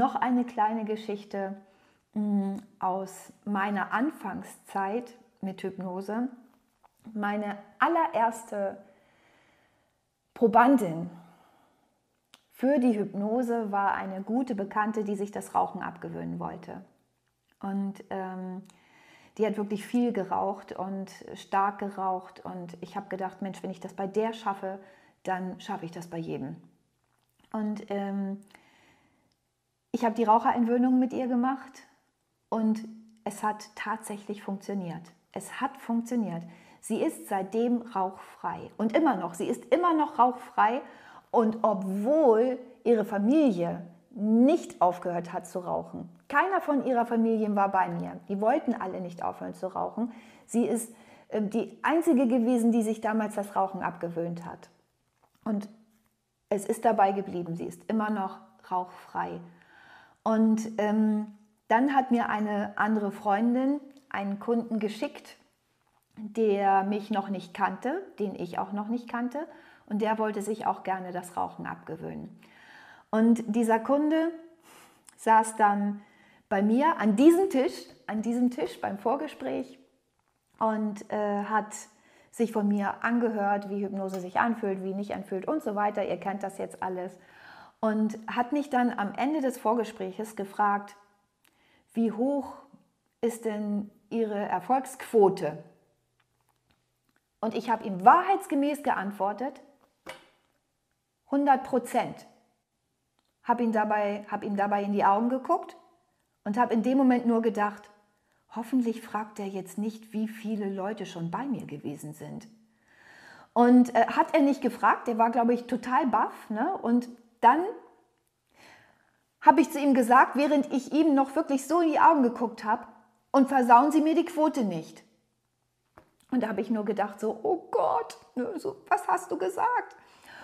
noch eine kleine Geschichte mm, aus meiner Anfangszeit mit Hypnose. Meine allererste Probandin für die Hypnose war eine gute Bekannte, die sich das Rauchen abgewöhnen wollte. Und ähm, die hat wirklich viel geraucht und stark geraucht. Und ich habe gedacht, Mensch, wenn ich das bei der schaffe, dann schaffe ich das bei jedem. Und ähm, ich habe die Raucherentwöhnung mit ihr gemacht und es hat tatsächlich funktioniert. Es hat funktioniert. Sie ist seitdem rauchfrei und immer noch. Sie ist immer noch rauchfrei und obwohl ihre Familie nicht aufgehört hat zu rauchen, keiner von ihrer Familie war bei mir. Die wollten alle nicht aufhören zu rauchen. Sie ist äh, die einzige gewesen, die sich damals das Rauchen abgewöhnt hat. Und es ist dabei geblieben. Sie ist immer noch rauchfrei. Und ähm, dann hat mir eine andere Freundin einen Kunden geschickt, der mich noch nicht kannte, den ich auch noch nicht kannte. Und der wollte sich auch gerne das Rauchen abgewöhnen. Und dieser Kunde saß dann bei mir an diesem Tisch, an diesem Tisch beim Vorgespräch und äh, hat sich von mir angehört, wie Hypnose sich anfühlt, wie nicht anfühlt und so weiter. Ihr kennt das jetzt alles. Und hat mich dann am Ende des Vorgespräches gefragt, wie hoch ist denn Ihre Erfolgsquote? Und ich habe ihm wahrheitsgemäß geantwortet, 100 Prozent. Habe ihm, dabei, hab ihm dabei in die Augen geguckt und habe in dem Moment nur gedacht, hoffentlich fragt er jetzt nicht, wie viele Leute schon bei mir gewesen sind. Und äh, hat er nicht gefragt, der war, glaube ich, total baff. Ne? Und dann habe ich zu ihm gesagt, während ich ihm noch wirklich so in die Augen geguckt habe, und versauen Sie mir die Quote nicht. Und da habe ich nur gedacht, so, oh Gott, ne, was hast du gesagt?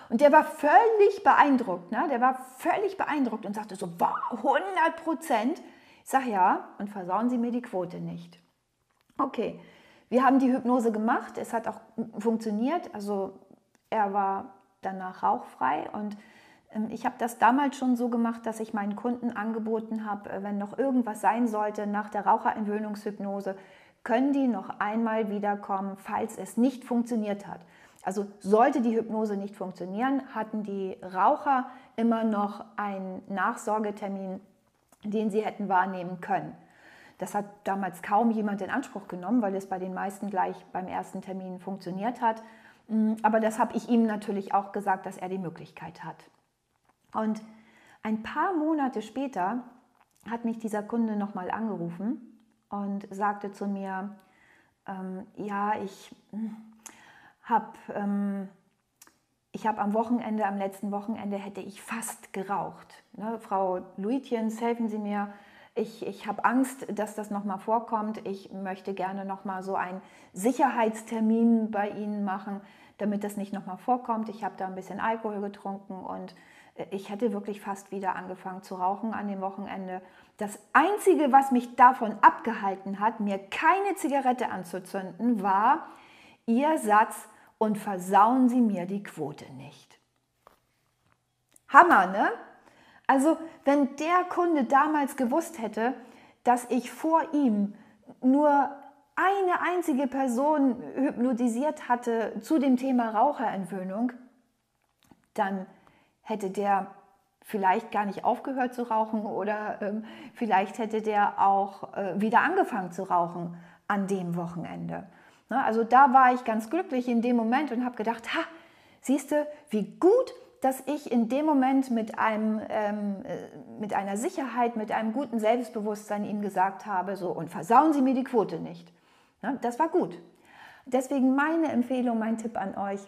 Und der war völlig beeindruckt, ne? der war völlig beeindruckt und sagte so, wow, 100 Prozent. Ich sage ja, und versauen Sie mir die Quote nicht. Okay, wir haben die Hypnose gemacht, es hat auch funktioniert, also er war danach rauchfrei und ich habe das damals schon so gemacht, dass ich meinen Kunden angeboten habe, äh, wenn noch irgendwas sein sollte nach der Raucherentwöhnungshypnose, können die noch einmal wiederkommen, falls es nicht funktioniert hat. Also sollte die Hypnose nicht funktionieren, hatten die Raucher immer noch einen Nachsorgetermin den sie hätten wahrnehmen können. Das hat damals kaum jemand in Anspruch genommen, weil es bei den meisten gleich beim ersten Termin funktioniert hat. Mm, aber das habe ich ihm natürlich auch gesagt, dass er die Möglichkeit hat. Und ein paar Monate später hat mich dieser Kunde nochmal angerufen und sagte zu mir, ähm, ja, ich hm, habe ähm, habe am Wochenende, am letzten Wochenende hätte ich fast geraucht. Ne, Frau Luitjens, helfen Sie mir. Ich, ich habe Angst, dass das nochmal vorkommt. Ich möchte gerne nochmal so einen Sicherheitstermin bei Ihnen machen, damit das nicht nochmal vorkommt. Ich habe da ein bisschen Alkohol getrunken und äh, ich hätte wirklich fast wieder angefangen zu rauchen an dem Wochenende. Das Einzige, was mich davon abgehalten hat, mir keine Zigarette anzuzünden, war Ihr Satz, und versauen Sie mir die Quote nicht. Hammer, ne? Also, wenn der Kunde damals gewusst hätte, dass ich vor ihm nur eine einzige Person hypnotisiert hatte zu dem Thema Raucherentwöhnung, dann hätte der vielleicht gar nicht aufgehört zu rauchen oder ähm, vielleicht hätte der auch äh, wieder angefangen zu rauchen an dem Wochenende. Ne, also da war ich ganz glücklich in dem Moment und habe gedacht, ha, siehst du, wie gut, dass ich in dem Moment mit, einem, ähm, äh, mit einer Sicherheit, mit einem guten Selbstbewusstsein ihm gesagt habe, so und versauen Sie mir die Quote nicht. Das war gut. Deswegen meine Empfehlung, mein Tipp an euch,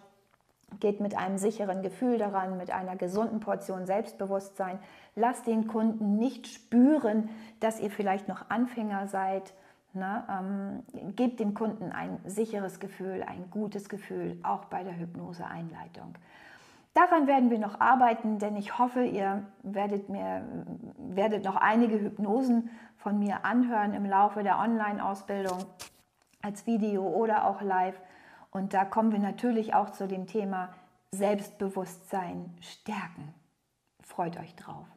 geht mit einem sicheren Gefühl daran, mit einer gesunden Portion Selbstbewusstsein. Lasst den Kunden nicht spüren, dass ihr vielleicht noch Anfänger seid, Ne, ähm, gebt dem Kunden ein sicheres Gefühl, ein gutes Gefühl, auch bei der Hypnose-Einleitung. Daran werden wir noch arbeiten, denn ich hoffe, ihr werdet, mir, werdet noch einige Hypnosen von mir anhören im Laufe der Online-Ausbildung als Video oder auch live. Und da kommen wir natürlich auch zu dem Thema Selbstbewusstsein stärken. Freut euch drauf.